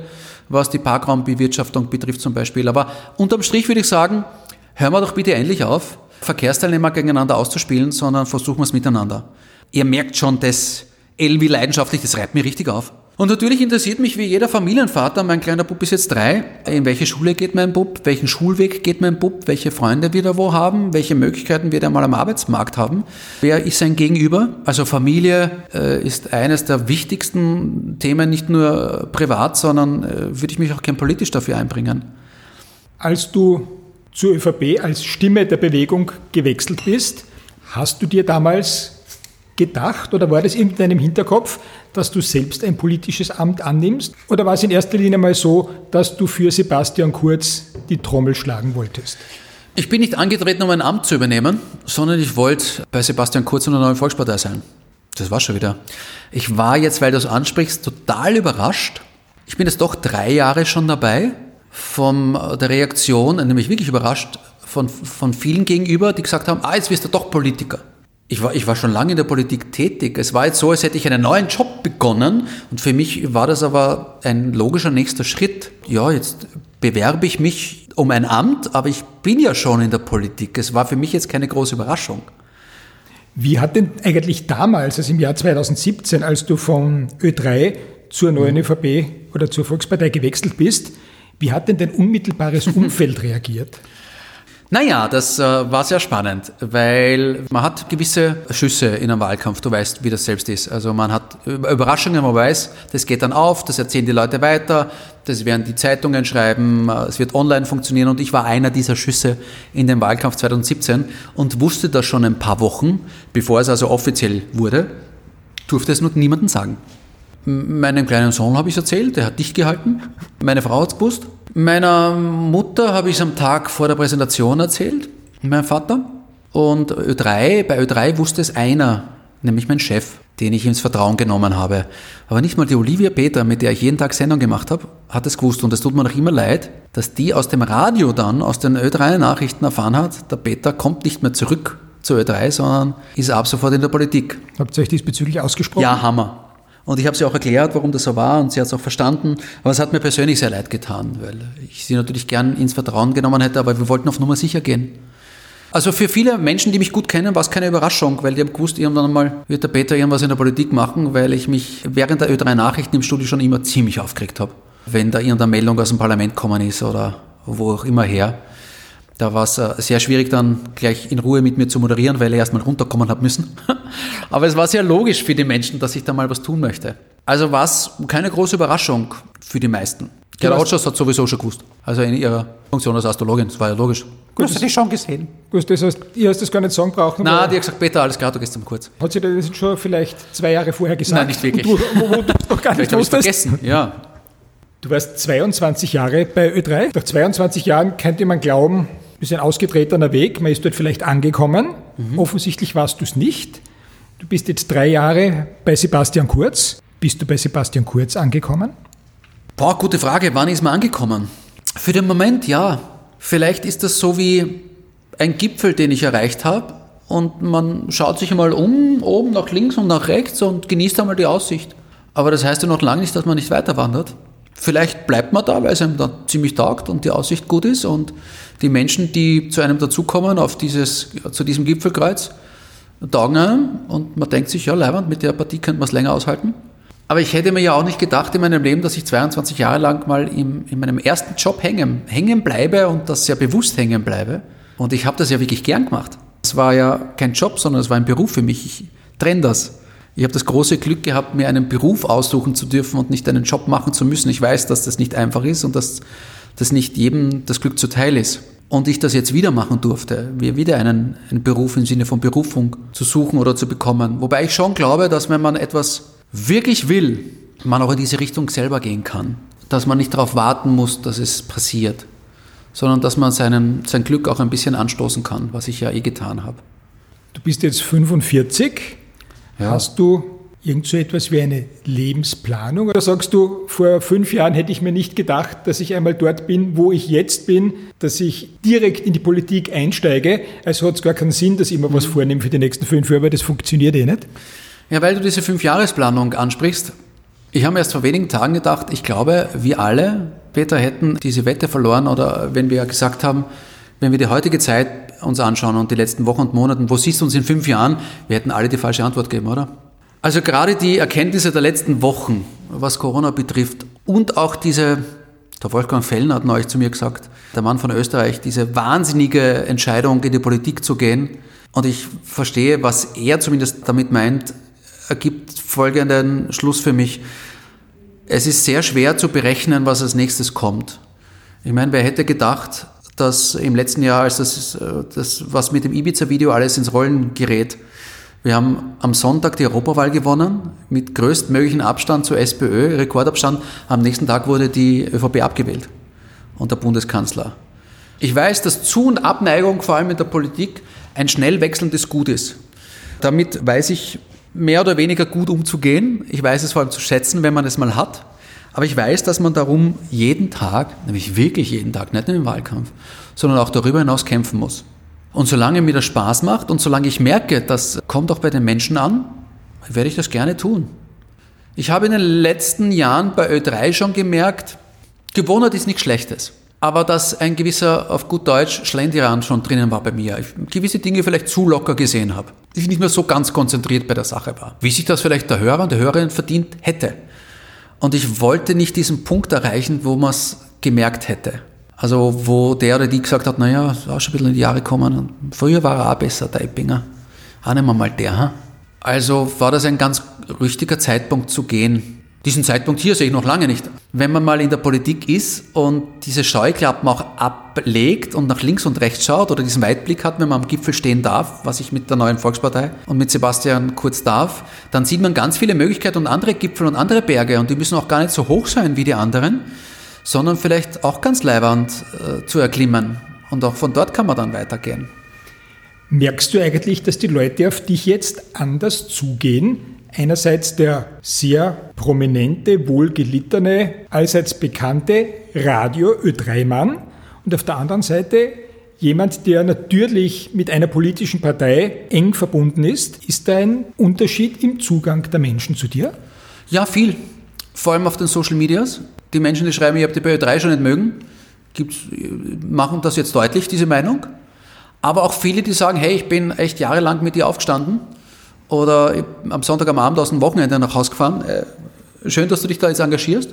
was die Parkraumbewirtschaftung betrifft zum Beispiel. Aber unterm Strich würde ich sagen, hören wir doch bitte endlich auf, Verkehrsteilnehmer gegeneinander auszuspielen, sondern versuchen wir es miteinander. Ihr merkt schon, das L wie leidenschaftlich, das reibt mir richtig auf. Und natürlich interessiert mich wie jeder Familienvater, mein kleiner Bub ist jetzt drei, in welche Schule geht mein Bub, welchen Schulweg geht mein Bub, welche Freunde wird er wo haben, welche Möglichkeiten wird er mal am Arbeitsmarkt haben, wer ist sein Gegenüber. Also Familie äh, ist eines der wichtigsten Themen, nicht nur privat, sondern äh, würde ich mich auch gern politisch dafür einbringen. Als du zur ÖVP als Stimme der Bewegung gewechselt bist, hast du dir damals gedacht oder war das in deinem Hinterkopf, dass du selbst ein politisches Amt annimmst? Oder war es in erster Linie mal so, dass du für Sebastian Kurz die Trommel schlagen wolltest? Ich bin nicht angetreten, um ein Amt zu übernehmen, sondern ich wollte bei Sebastian Kurz in der neuen Volkspartei sein. Das war schon wieder. Ich war jetzt, weil du es ansprichst, total überrascht. Ich bin jetzt doch drei Jahre schon dabei von der Reaktion, nämlich wirklich überrascht, von, von vielen gegenüber, die gesagt haben, ah, jetzt wirst du doch Politiker. Ich war, ich war schon lange in der Politik tätig. Es war jetzt so, als hätte ich einen neuen Job begonnen und für mich war das aber ein logischer nächster Schritt. Ja, jetzt bewerbe ich mich um ein Amt, aber ich bin ja schon in der Politik. Es war für mich jetzt keine große Überraschung. Wie hat denn eigentlich damals, also im Jahr 2017, als du von Ö3 zur neuen mhm. ÖVP oder zur Volkspartei gewechselt bist, wie hat denn dein unmittelbares *laughs* Umfeld reagiert? Naja, das äh, war sehr spannend, weil man hat gewisse Schüsse in einem Wahlkampf, du weißt, wie das selbst ist. Also man hat Überraschungen, man weiß, das geht dann auf, das erzählen die Leute weiter, das werden die Zeitungen schreiben, äh, es wird online funktionieren und ich war einer dieser Schüsse in dem Wahlkampf 2017 und wusste das schon ein paar Wochen, bevor es also offiziell wurde, durfte es nur niemandem sagen. Meinem kleinen Sohn habe ich es erzählt, der hat dicht gehalten. Meine Frau hat es gewusst. Meiner Mutter habe ich es am Tag vor der Präsentation erzählt, mein Vater. Und Ö3, bei Ö3 wusste es einer, nämlich mein Chef, den ich ins Vertrauen genommen habe. Aber nicht mal die Olivia Peter, mit der ich jeden Tag Sendung gemacht habe, hat es gewusst. Und es tut mir noch immer leid, dass die aus dem Radio dann, aus den Ö3-Nachrichten erfahren hat, der Peter kommt nicht mehr zurück zur Ö3, sondern ist ab sofort in der Politik. Habt ihr euch diesbezüglich ausgesprochen? Ja, Hammer. Und ich habe sie auch erklärt, warum das so war und sie hat es auch verstanden. Aber es hat mir persönlich sehr leid getan, weil ich sie natürlich gern ins Vertrauen genommen hätte, aber wir wollten auf Nummer sicher gehen. Also für viele Menschen, die mich gut kennen, war es keine Überraschung, weil die haben gewusst, irgendwann einmal wird der Peter irgendwas in der Politik machen, weil ich mich während der Ö3 Nachrichten im Studio schon immer ziemlich aufgeregt habe. Wenn da irgendeine Meldung aus dem Parlament gekommen ist oder wo auch immer her. Da war es äh, sehr schwierig, dann gleich in Ruhe mit mir zu moderieren, weil er erstmal runterkommen hat müssen. *laughs* Aber es war sehr logisch für die Menschen, dass ich da mal was tun möchte. Also war es keine große Überraschung für die meisten. Gerda Rogers hat sowieso schon gewusst. Also in ihrer Funktion als Astrologin, das war ja logisch. Gut, das hast du schon gesehen. Gut, das heißt, ihr hast das gar nicht sagen brauchen. Nein, die hat gesagt, Peter, alles klar, du gehst zum Kurz. Hat sie das schon vielleicht zwei Jahre vorher gesagt? Nein, nicht wirklich. Du, wo, wo du noch gar *laughs* nicht wusstest? vergessen, ja. Du warst 22 Jahre bei Ö3. Nach 22 Jahren könnte man glauben, ist ein ausgetretener Weg, man ist dort vielleicht angekommen. Mhm. Offensichtlich warst du es nicht. Du bist jetzt drei Jahre bei Sebastian Kurz. Bist du bei Sebastian Kurz angekommen? Boah, gute Frage. Wann ist man angekommen? Für den Moment ja. Vielleicht ist das so wie ein Gipfel, den ich erreicht habe. Und man schaut sich einmal um, oben nach links und nach rechts und genießt einmal die Aussicht. Aber das heißt ja noch lange nicht, dass man nicht weiter wandert. Vielleicht bleibt man da, weil es einem da ziemlich taugt und die Aussicht gut ist und die Menschen, die zu einem dazukommen auf dieses, zu diesem Gipfelkreuz, taugen einem und man denkt sich, ja, Leiband, mit der Partie könnte man es länger aushalten. Aber ich hätte mir ja auch nicht gedacht in meinem Leben, dass ich 22 Jahre lang mal im, in meinem ersten Job hängen, hängen bleibe und das sehr bewusst hängen bleibe. Und ich habe das ja wirklich gern gemacht. Es war ja kein Job, sondern es war ein Beruf für mich. Ich trenne das. Ich habe das große Glück gehabt, mir einen Beruf aussuchen zu dürfen und nicht einen Job machen zu müssen. Ich weiß, dass das nicht einfach ist und dass das nicht jedem das Glück zuteil ist. Und ich das jetzt wieder machen durfte, mir wieder einen, einen Beruf im Sinne von Berufung zu suchen oder zu bekommen. Wobei ich schon glaube, dass wenn man etwas wirklich will, man auch in diese Richtung selber gehen kann. Dass man nicht darauf warten muss, dass es passiert, sondern dass man seinen, sein Glück auch ein bisschen anstoßen kann, was ich ja eh getan habe. Du bist jetzt 45 ja. Hast du irgend so etwas wie eine Lebensplanung? Oder sagst du, vor fünf Jahren hätte ich mir nicht gedacht, dass ich einmal dort bin, wo ich jetzt bin, dass ich direkt in die Politik einsteige? Also hat es gar keinen Sinn, dass ich immer was mhm. vornehme für die nächsten fünf Jahre, weil das funktioniert eh nicht. Ja, weil du diese Fünfjahresplanung ansprichst. Ich habe mir erst vor wenigen Tagen gedacht, ich glaube, wir alle, Peter, hätten diese Wette verloren oder wenn wir gesagt haben, wenn wir die heutige Zeit uns anschauen und die letzten Wochen und Monaten, wo siehst du uns in fünf Jahren, wir hätten alle die falsche Antwort gegeben, oder? Also gerade die Erkenntnisse der letzten Wochen, was Corona betrifft und auch diese, der Wolfgang Fellner hat neulich zu mir gesagt, der Mann von Österreich, diese wahnsinnige Entscheidung in die Politik zu gehen. Und ich verstehe, was er zumindest damit meint, ergibt folgenden Schluss für mich. Es ist sehr schwer zu berechnen, was als nächstes kommt. Ich meine, wer hätte gedacht, dass im letzten Jahr, als das, äh, das was mit dem Ibiza-Video alles ins Rollen gerät, wir haben am Sonntag die Europawahl gewonnen, mit größtmöglichen Abstand zur SPÖ, Rekordabstand. Am nächsten Tag wurde die ÖVP abgewählt und der Bundeskanzler. Ich weiß, dass Zu- und Abneigung, vor allem in der Politik, ein schnell wechselndes Gut ist. Damit weiß ich mehr oder weniger gut umzugehen. Ich weiß es vor allem zu schätzen, wenn man es mal hat. Aber ich weiß, dass man darum jeden Tag, nämlich wirklich jeden Tag, nicht nur im Wahlkampf, sondern auch darüber hinaus kämpfen muss. Und solange mir das Spaß macht und solange ich merke, das kommt auch bei den Menschen an, werde ich das gerne tun. Ich habe in den letzten Jahren bei Ö3 schon gemerkt, Gewohnheit ist nichts Schlechtes. Aber dass ein gewisser, auf gut Deutsch, Schlendiran schon drinnen war bei mir. Ich gewisse Dinge vielleicht zu locker gesehen habe. Ich nicht mehr so ganz konzentriert bei der Sache war. Wie sich das vielleicht der Hörer und der Hörerin verdient hätte. Und ich wollte nicht diesen Punkt erreichen, wo man es gemerkt hätte. Also wo der oder die gesagt hat, naja, ist auch schon ein bisschen in die Jahre gekommen. Früher war er auch besser, der Eppinger. Auch nehmen wir mal der. Hm? Also war das ein ganz richtiger Zeitpunkt zu gehen. Diesen Zeitpunkt hier sehe ich noch lange nicht. Wenn man mal in der Politik ist und diese Scheuklappen auch ablegt und nach links und rechts schaut oder diesen Weitblick hat, wenn man am Gipfel stehen darf, was ich mit der neuen Volkspartei und mit Sebastian Kurz darf, dann sieht man ganz viele Möglichkeiten und andere Gipfel und andere Berge und die müssen auch gar nicht so hoch sein wie die anderen, sondern vielleicht auch ganz leibernd äh, zu erklimmen. Und auch von dort kann man dann weitergehen. Merkst du eigentlich, dass die Leute auf dich jetzt anders zugehen, einerseits der sehr prominente, wohlgelittene, allseits bekannte Radio Ö3-Mann und auf der anderen Seite jemand, der natürlich mit einer politischen Partei eng verbunden ist. Ist da ein Unterschied im Zugang der Menschen zu dir? Ja, viel. Vor allem auf den Social Medias. Die Menschen, die schreiben, ich habe die bei Ö3 schon nicht mögen, machen das jetzt deutlich, diese Meinung. Aber auch viele, die sagen, hey, ich bin echt jahrelang mit dir aufgestanden oder am Sonntag am Abend aus dem Wochenende nach Hause gefahren. Äh, schön, dass du dich da jetzt engagierst.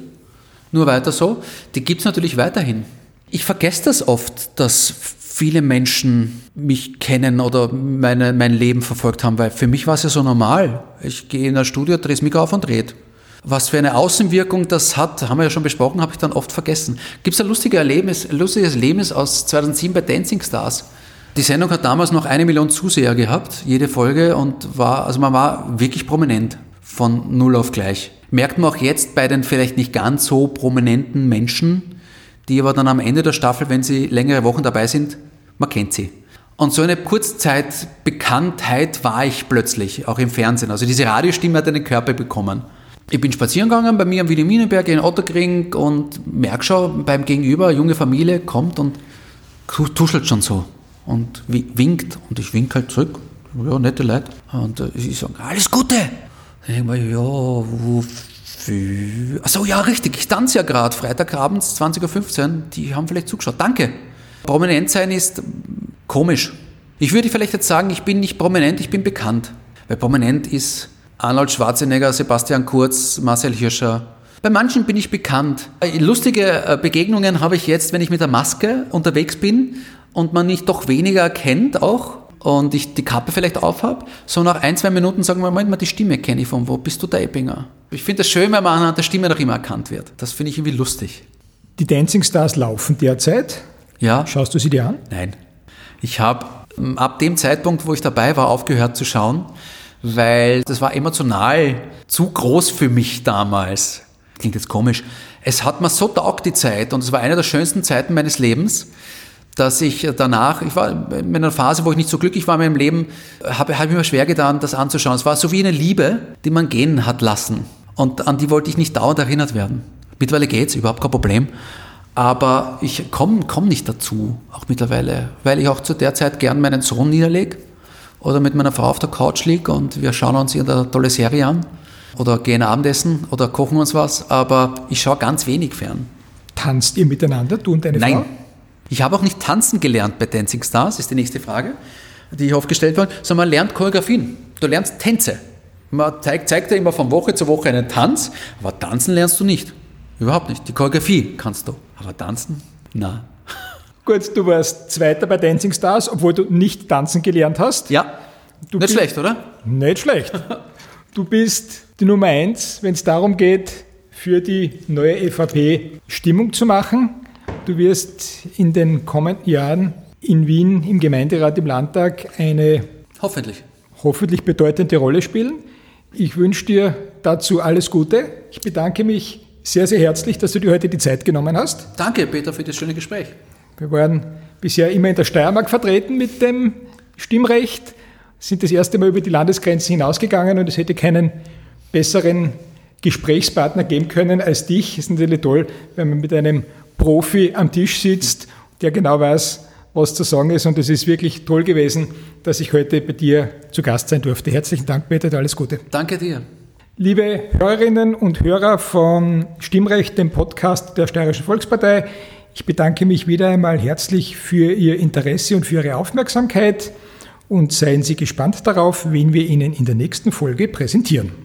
Nur weiter so. Die gibt es natürlich weiterhin. Ich vergesse das oft, dass viele Menschen mich kennen oder meine, mein Leben verfolgt haben, weil für mich war es ja so normal. Ich gehe in ein Studio, drehe das Mikro auf und drehe. Was für eine Außenwirkung das hat, haben wir ja schon besprochen, habe ich dann oft vergessen. Gibt es ein lustiges Erlebnis, lustiges Erlebnis aus 2007 bei Dancing Stars? Die Sendung hat damals noch eine Million Zuseher gehabt, jede Folge, und war, also man war wirklich prominent von null auf gleich. Merkt man auch jetzt bei den vielleicht nicht ganz so prominenten Menschen, die aber dann am Ende der Staffel, wenn sie längere Wochen dabei sind, man kennt sie. Und so eine Kurzzeitbekanntheit war ich plötzlich, auch im Fernsehen. Also diese Radiostimme hat einen Körper bekommen. Ich bin spazieren gegangen bei mir am Wilhelminenberg in Otterkring und merke schon beim Gegenüber, eine junge Familie kommt und tuschelt schon so und winkt und ich wink halt zurück. Ja, nette Leute. Und äh, sie sagen, alles Gute. Dann denke ich mir, ja, wofür? Achso, ja, richtig, ich tanze ja gerade, Freitagabends, 20.15 Uhr, die haben vielleicht zugeschaut. Danke. Prominent sein ist komisch. Ich würde vielleicht jetzt sagen, ich bin nicht prominent, ich bin bekannt. Weil prominent ist Arnold Schwarzenegger, Sebastian Kurz, Marcel Hirscher. Bei manchen bin ich bekannt. Lustige äh, Begegnungen habe ich jetzt, wenn ich mit der Maske unterwegs bin und man mich doch weniger erkennt auch und ich die Kappe vielleicht aufhab, so nach ein, zwei Minuten sagen wir, Moment mal, die Stimme kenne ich von wo, bist du der Eppinger? Ich finde es schön, wenn man anhand der Stimme noch immer erkannt wird. Das finde ich irgendwie lustig. Die Dancing Stars laufen derzeit. Ja. Schaust du sie dir an? Nein. Ich habe ab dem Zeitpunkt, wo ich dabei war, aufgehört zu schauen, weil das war emotional zu groß für mich damals. Klingt jetzt komisch. Es hat mir so taugt die Zeit und es war eine der schönsten Zeiten meines Lebens dass ich danach, ich war in einer Phase, wo ich nicht so glücklich war in meinem Leben, habe hab ich mir schwer getan, das anzuschauen. Es war so wie eine Liebe, die man gehen hat lassen. Und an die wollte ich nicht dauernd erinnert werden. Mittlerweile geht's, überhaupt kein Problem. Aber ich komme komm nicht dazu, auch mittlerweile, weil ich auch zu der Zeit gern meinen Sohn niederlege oder mit meiner Frau auf der Couch liege und wir schauen uns eine tolle Serie an oder gehen Abendessen oder kochen uns was, aber ich schaue ganz wenig fern. Tanzt ihr miteinander, du und deine Nein. Frau? Nein. Ich habe auch nicht tanzen gelernt bei Dancing Stars, ist die nächste Frage, die oft gestellt wird, sondern man lernt Choreografien. Du lernst Tänze. Man zeigt, zeigt dir immer von Woche zu Woche einen Tanz, aber tanzen lernst du nicht. Überhaupt nicht. Die Choreografie kannst du, aber tanzen? Na. Gut, du warst Zweiter bei Dancing Stars, obwohl du nicht tanzen gelernt hast. Ja. Du nicht schlecht, oder? Nicht schlecht. Du bist die Nummer eins, wenn es darum geht, für die neue ÖVP Stimmung zu machen. Du wirst in den kommenden Jahren in Wien im Gemeinderat, im Landtag eine Hoffentlich. hoffentlich bedeutende Rolle spielen. Ich wünsche dir dazu alles Gute. Ich bedanke mich sehr, sehr herzlich, dass du dir heute die Zeit genommen hast. Danke, Peter, für das schöne Gespräch. Wir waren bisher immer in der Steiermark vertreten mit dem Stimmrecht, sind das erste Mal über die Landesgrenzen hinausgegangen und es hätte keinen besseren Gesprächspartner geben können als dich. Es ist natürlich toll, wenn man mit einem Profi am Tisch sitzt, der genau weiß, was zu sagen ist. Und es ist wirklich toll gewesen, dass ich heute bei dir zu Gast sein durfte. Herzlichen Dank, Peter, alles Gute. Danke dir. Liebe Hörerinnen und Hörer von Stimmrecht, dem Podcast der Steirischen Volkspartei, ich bedanke mich wieder einmal herzlich für Ihr Interesse und für Ihre Aufmerksamkeit und seien Sie gespannt darauf, wen wir Ihnen in der nächsten Folge präsentieren.